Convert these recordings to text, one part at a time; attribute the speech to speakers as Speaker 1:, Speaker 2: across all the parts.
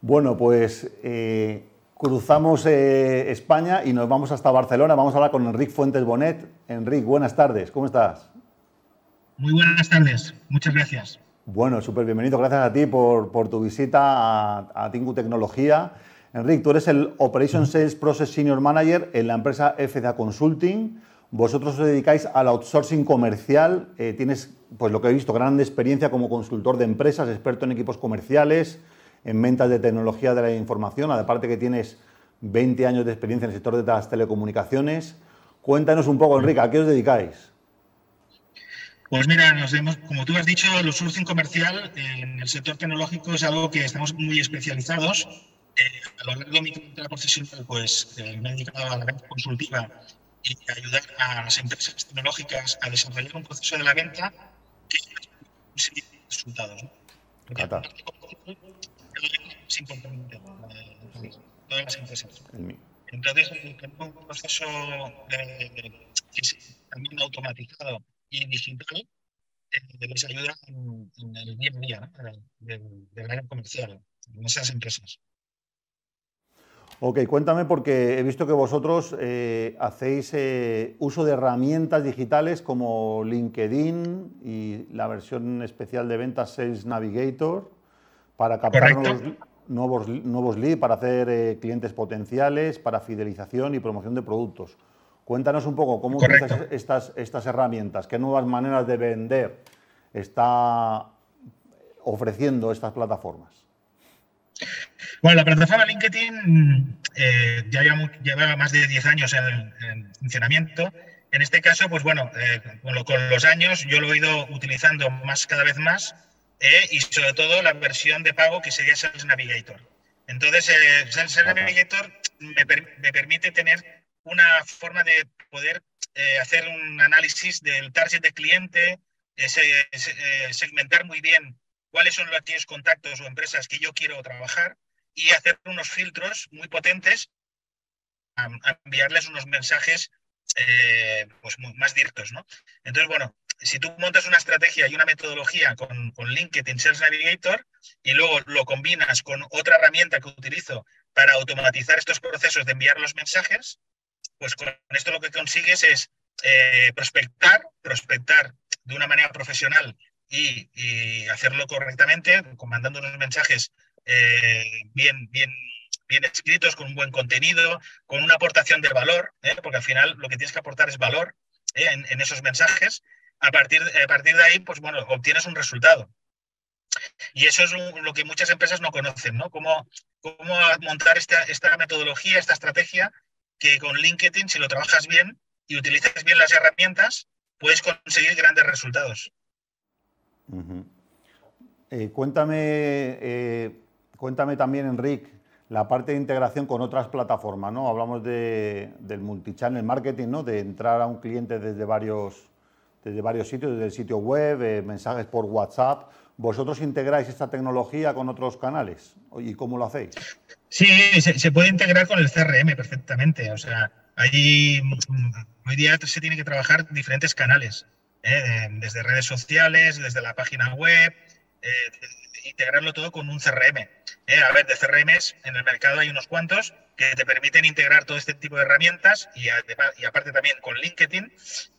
Speaker 1: Bueno, pues eh, cruzamos eh, España y nos vamos hasta Barcelona. Vamos a hablar con Enric Fuentes Bonet. Enric, buenas tardes, ¿cómo estás?
Speaker 2: Muy buenas tardes, muchas gracias.
Speaker 1: Bueno, súper bienvenido, gracias a ti por, tu visita a, a Tingu Tecnología. Enric, tú eres el Operation Sales Process Senior Manager en la empresa FDA Consulting. Vosotros os dedicáis al outsourcing comercial. Eh, tienes, pues lo que he visto, gran experiencia como consultor de empresas, experto en equipos comerciales, en ventas de tecnología de la información, aparte que tienes 20 años de experiencia en el sector de las telecomunicaciones. Cuéntanos un poco, Enrique, ¿a qué os dedicáis?
Speaker 2: Pues mira, nos como tú has dicho, el sourcing comercial en el sector tecnológico es algo que estamos muy especializados. Eh, a lo largo de mi carrera profesional, pues eh, me he dedicado a la venta consultiva y ayudar a las empresas tecnológicas a desarrollar un proceso de la venta que resultados. ¿no? Es importante eh, todas las empresas. Entonces, un proceso también automatizado y digital eh, les ayuda en, el día a día del área comercial, en esas empresas.
Speaker 1: Ok, cuéntame porque he visto que vosotros eh, hacéis uso de herramientas digitales como LinkedIn y la versión especial de ventas Sales Navigator para captar nuevos, nuevos, leads, para hacer eh, clientes potenciales, para fidelización y promoción de productos. Cuéntanos un poco cómo utilizas estas, estas herramientas, qué nuevas maneras de vender está ofreciendo estas plataformas.
Speaker 2: Bueno, la plataforma LinkedIn eh, ya lleva, más de 10 años en, funcionamiento. En este caso, pues bueno, eh, con, con, los años yo lo he ido utilizando más cada vez más eh, y sobre todo la versión de pago que sería Sales Navigator. Entonces, eh, Sales Navigator me, permite tener una forma de poder eh, hacer un análisis del target de cliente, segmentar muy bien cuáles son aquellos contactos o empresas que yo quiero trabajar y hacer unos filtros muy potentes a, enviarles unos mensajes pues más directos. ¿no? Entonces, bueno, si tú montas una estrategia y una metodología con, con, LinkedIn Sales Navigator y luego lo combinas con otra herramienta que utilizo para automatizar estos procesos de enviar los mensajes, pues con esto lo que consigues es eh, prospectar, prospectar de una manera profesional y, hacerlo correctamente, mandando unos mensajes eh, bien, bien, bien escritos, con un buen contenido, con una aportación de valor, ¿eh? porque al final lo que tienes que aportar es valor en, en, esos mensajes a partir, a partir de ahí, pues bueno, obtienes un resultado. Y eso es lo que muchas empresas no conocen, ¿no? Cómo, cómo montar esta, esta metodología, esta estrategia, que con LinkedIn, si lo trabajas bien y utilizas bien las herramientas, puedes conseguir grandes resultados.
Speaker 1: Eh, cuéntame, eh, cuéntame también, Enrique, la parte de integración con otras plataformas, ¿no? Hablamos de, del multichannel marketing, ¿no? De entrar a un cliente desde varios, desde varios sitios, desde el sitio web, eh, mensajes por WhatsApp. ¿Vosotros integráis esta tecnología con otros canales? ¿Y cómo lo hacéis?
Speaker 2: Sí, se, puede integrar con el CRM perfectamente. O sea, ahí hoy día se tiene que trabajar diferentes canales, ¿eh? desde redes sociales, desde la página web, eh, integrarlo todo con un CRM. Eh, a ver, de CRMs en el mercado hay unos cuantos que te permiten integrar todo este tipo de herramientas y, aparte también con LinkedIn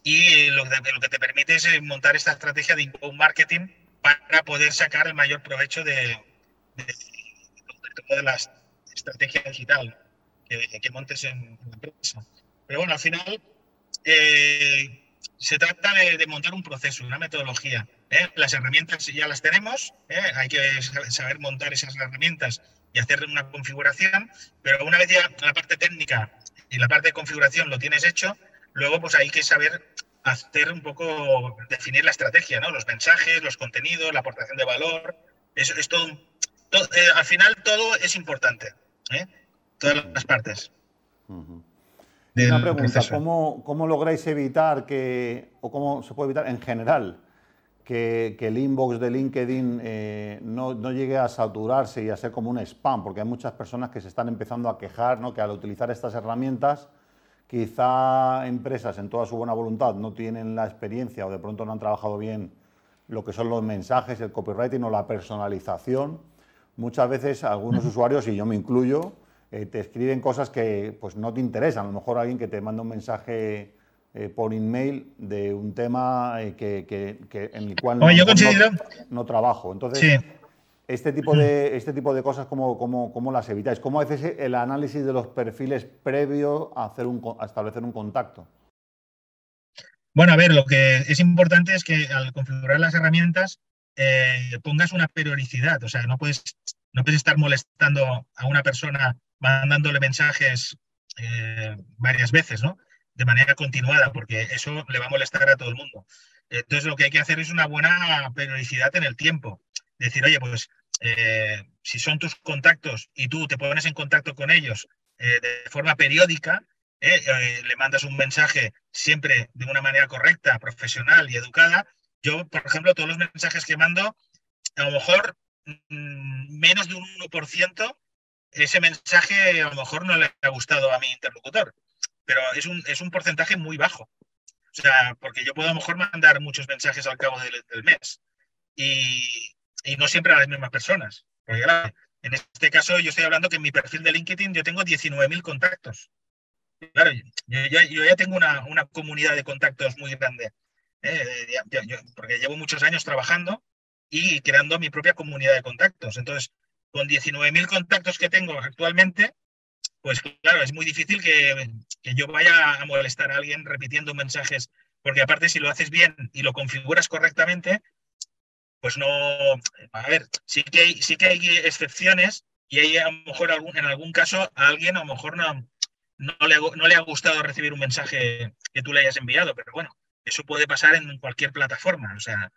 Speaker 2: y lo, que te permite es eh, montar esta estrategia de inbound marketing para poder sacar el mayor provecho de, de, de la estrategia digital que, montes en, la empresa. Pero bueno, al final eh, se trata de, montar un proceso, una metodología. ¿Eh? Las herramientas ya las tenemos, ¿eh? hay que saber montar esas herramientas y hacer una configuración, pero una vez ya la parte técnica y la parte de configuración lo tienes hecho, luego pues hay que saber hacer un poco, definir la estrategia, ¿no? Los mensajes, los contenidos, la aportación de valor, eso es todo, eh, al final todo es importante, todas las partes.
Speaker 1: Una pregunta, ¿cómo, lográis evitar que, o cómo se puede evitar en general, que, el inbox de LinkedIn eh, no, llegue a saturarse y a ser como un spam? Porque hay muchas personas que se están empezando a quejar ¿no? que al utilizar estas herramientas, quizá empresas en toda su buena voluntad no tienen la experiencia o de pronto no han trabajado bien lo que son los mensajes, el copywriting o la personalización. muchas veces algunos usuarios, y yo me incluyo, eh, te escriben cosas que pues, no te interesan. A lo mejor alguien que te manda un mensaje eh, por email de un tema eh, que, en el cual no, trabajo. Entonces, este, tipo de, este tipo de cosas, ¿cómo, cómo, las evitáis? ¿Cómo haces el análisis de los perfiles previo a, hacer un, a establecer un contacto?
Speaker 2: Bueno, a ver, lo que es importante es que al configurar las herramientas pongas una periodicidad. O sea, no puedes, no puedes estar molestando a una persona mandándole mensajes eh, varias veces, ¿no? De manera continuada, porque eso le va a molestar a todo el mundo. Entonces, lo que hay que hacer es una buena periodicidad en el tiempo. Decir, oye, pues eh, si son tus contactos y tú te pones en contacto con ellos eh, de forma periódica, le mandas un mensaje siempre de una manera correcta, profesional y educada. Yo, por ejemplo, todos los mensajes que mando, a lo mejor mm, menos de un 1% ese mensaje a lo mejor no le ha gustado a mi interlocutor, pero es un, es un porcentaje muy bajo. O sea, porque yo puedo a lo mejor mandar muchos mensajes al cabo del, mes y, y, no siempre a las mismas personas. Porque en este caso yo estoy hablando que en mi perfil de LinkedIn yo tengo 19.000 contactos. Claro, yo, yo, ya tengo una, una, comunidad de contactos muy grande, ¿eh? porque llevo muchos años trabajando y creando mi propia comunidad de contactos. Entonces, con 19.000 contactos que tengo actualmente, pues claro, es muy difícil que, yo vaya a molestar a alguien repitiendo mensajes, porque aparte si lo haces bien y lo configuras correctamente, pues no, a ver, sí que hay, sí que hay excepciones y hay a lo mejor en algún caso a alguien a lo mejor no, no, le, no le ha gustado recibir un mensaje que tú le hayas enviado, pero bueno, eso puede pasar en cualquier plataforma, o sea,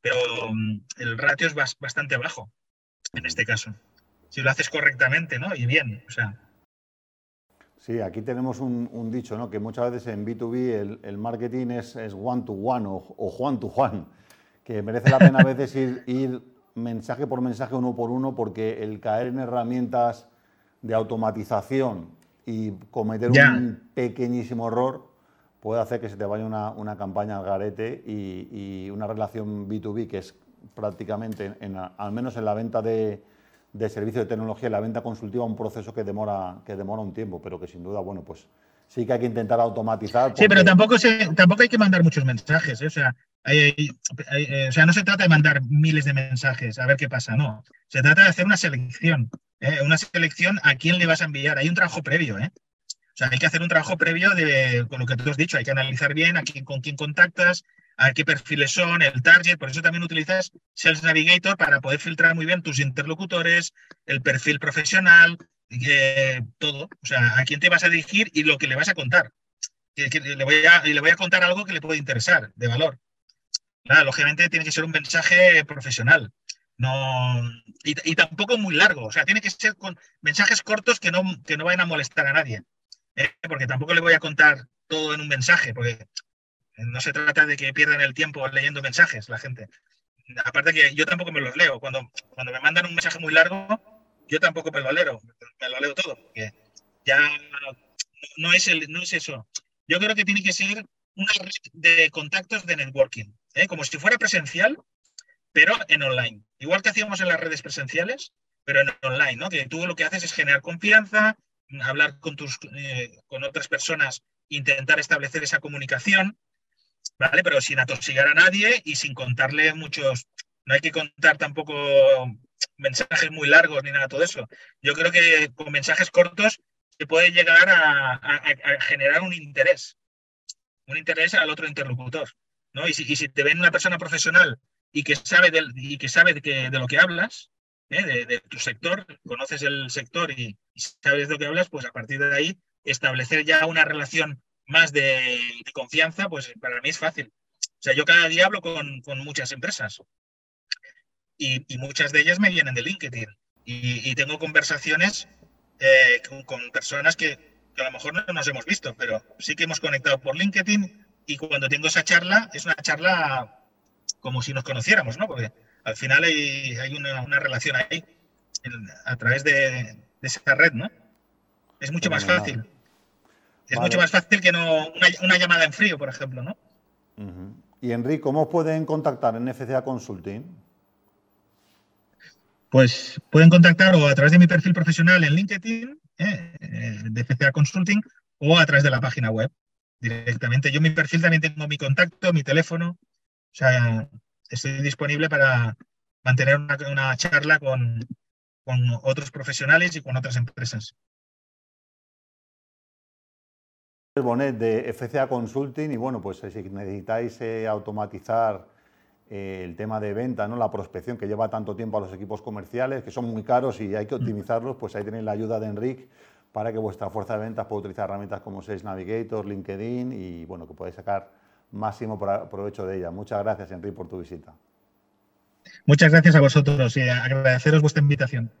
Speaker 2: pero mm, el ratio es bastante bajo en este caso. Si lo haces correctamente, ¿no? Y bien, o sea.
Speaker 1: Sí, aquí tenemos un, dicho, ¿no? Que muchas veces en B2B el, marketing es, one to one o, one to one, que merece la pena a veces ir, ir mensaje por mensaje, uno por uno, porque el caer en herramientas de automatización y cometer un pequeñísimo error puede hacer que se te vaya una, campaña al garete y, y, una relación B2B que es prácticamente, en, al menos en la venta de, de servicios de tecnología, en la venta consultiva, un proceso que demora, que demora un tiempo, pero que sin duda, bueno, pues sí que hay que intentar automatizar.
Speaker 2: Sí, pero tampoco, se, tampoco hay que mandar muchos mensajes, ¿eh? o, sea, o sea, no se trata de mandar miles de mensajes a ver qué pasa, no. Se trata de hacer una selección, ¿eh? una selección a quién le vas a enviar. Hay un trabajo previo, ¿eh? O sea, hay que hacer un trabajo previo de, con lo que tú has dicho, hay que analizar bien a quién, con quién contactas, a qué perfiles son, el target, por eso también utilizas Sales Navigator para poder filtrar muy bien tus interlocutores, el perfil profesional, eh, todo, o sea, a quién te vas a dirigir y lo que le vas a contar. le, voy a, le voy a contar algo que le puede interesar, de valor. Claro, lógicamente tiene que ser un mensaje profesional. No, y, tampoco muy largo, o sea, tiene que ser con mensajes cortos que no, que no vayan a molestar a nadie. ¿eh? Porque tampoco le voy a contar todo en un mensaje, porque no se trata de que pierdan el tiempo leyendo mensajes la gente. Aparte que yo tampoco me los leo. Cuando, cuando me mandan un mensaje muy largo, yo tampoco me lo leo. Me lo leo todo. Porque ya no es, el, no es eso. Yo creo que tiene que ser una red de contactos de networking. ¿eh? Como si fuera presencial, pero en online. Igual que hacíamos en las redes presenciales, pero en online, ¿no? Que tú lo que haces es generar confianza, hablar con, tus, eh, con otras personas, intentar establecer esa comunicación ¿vale? Pero sin atosigar a nadie y sin contarle muchos, no hay que contar tampoco mensajes muy largos ni nada de todo eso. Yo creo que con mensajes cortos se puede llegar a, generar un interés, un interés al otro interlocutor, ¿no? Y si, te ven una persona profesional y que sabe, del, y que sabe de, que, de lo que hablas, ¿eh? de, tu sector, conoces el sector y sabes de lo que hablas, pues a partir de ahí establecer ya una relación más de, confianza, pues para mí es fácil. O sea, yo cada día hablo con, muchas empresas y, muchas de ellas me vienen de LinkedIn y, tengo conversaciones eh, con, personas que, a lo mejor no nos hemos visto, pero sí que hemos conectado por LinkedIn y cuando tengo esa charla es una charla como si nos conociéramos, ¿no? Porque al final hay, una, relación ahí a través de, esa red, ¿no? Es mucho más fácil. Es mucho más fácil que no una, llamada en frío, por ejemplo, ¿no?
Speaker 1: Y Enrique, ¿cómo pueden contactar en FCA Consulting?
Speaker 2: Pues pueden contactar o a través de mi perfil profesional en LinkedIn, eh, eh, de FCA Consulting, o a través de la página web directamente. Yo en mi perfil también tengo mi contacto, mi teléfono. O sea, estoy disponible para mantener una, charla con, con otros profesionales y con otras empresas.
Speaker 1: Bonet de FCA Consulting y bueno, pues si necesitáis eh, automatizar eh, el tema de venta, ¿no? la prospección que lleva tanto tiempo a los equipos comerciales, que son muy caros y hay que optimizarlos, pues ahí tenéis la ayuda de Enric para que vuestra fuerza de ventas pueda utilizar herramientas como Sales Navigator, LinkedIn y bueno, que podáis sacar máximo provecho de ella. Muchas gracias, Enric, por tu visita.
Speaker 2: Muchas gracias a vosotros y agradeceros vuestra invitación.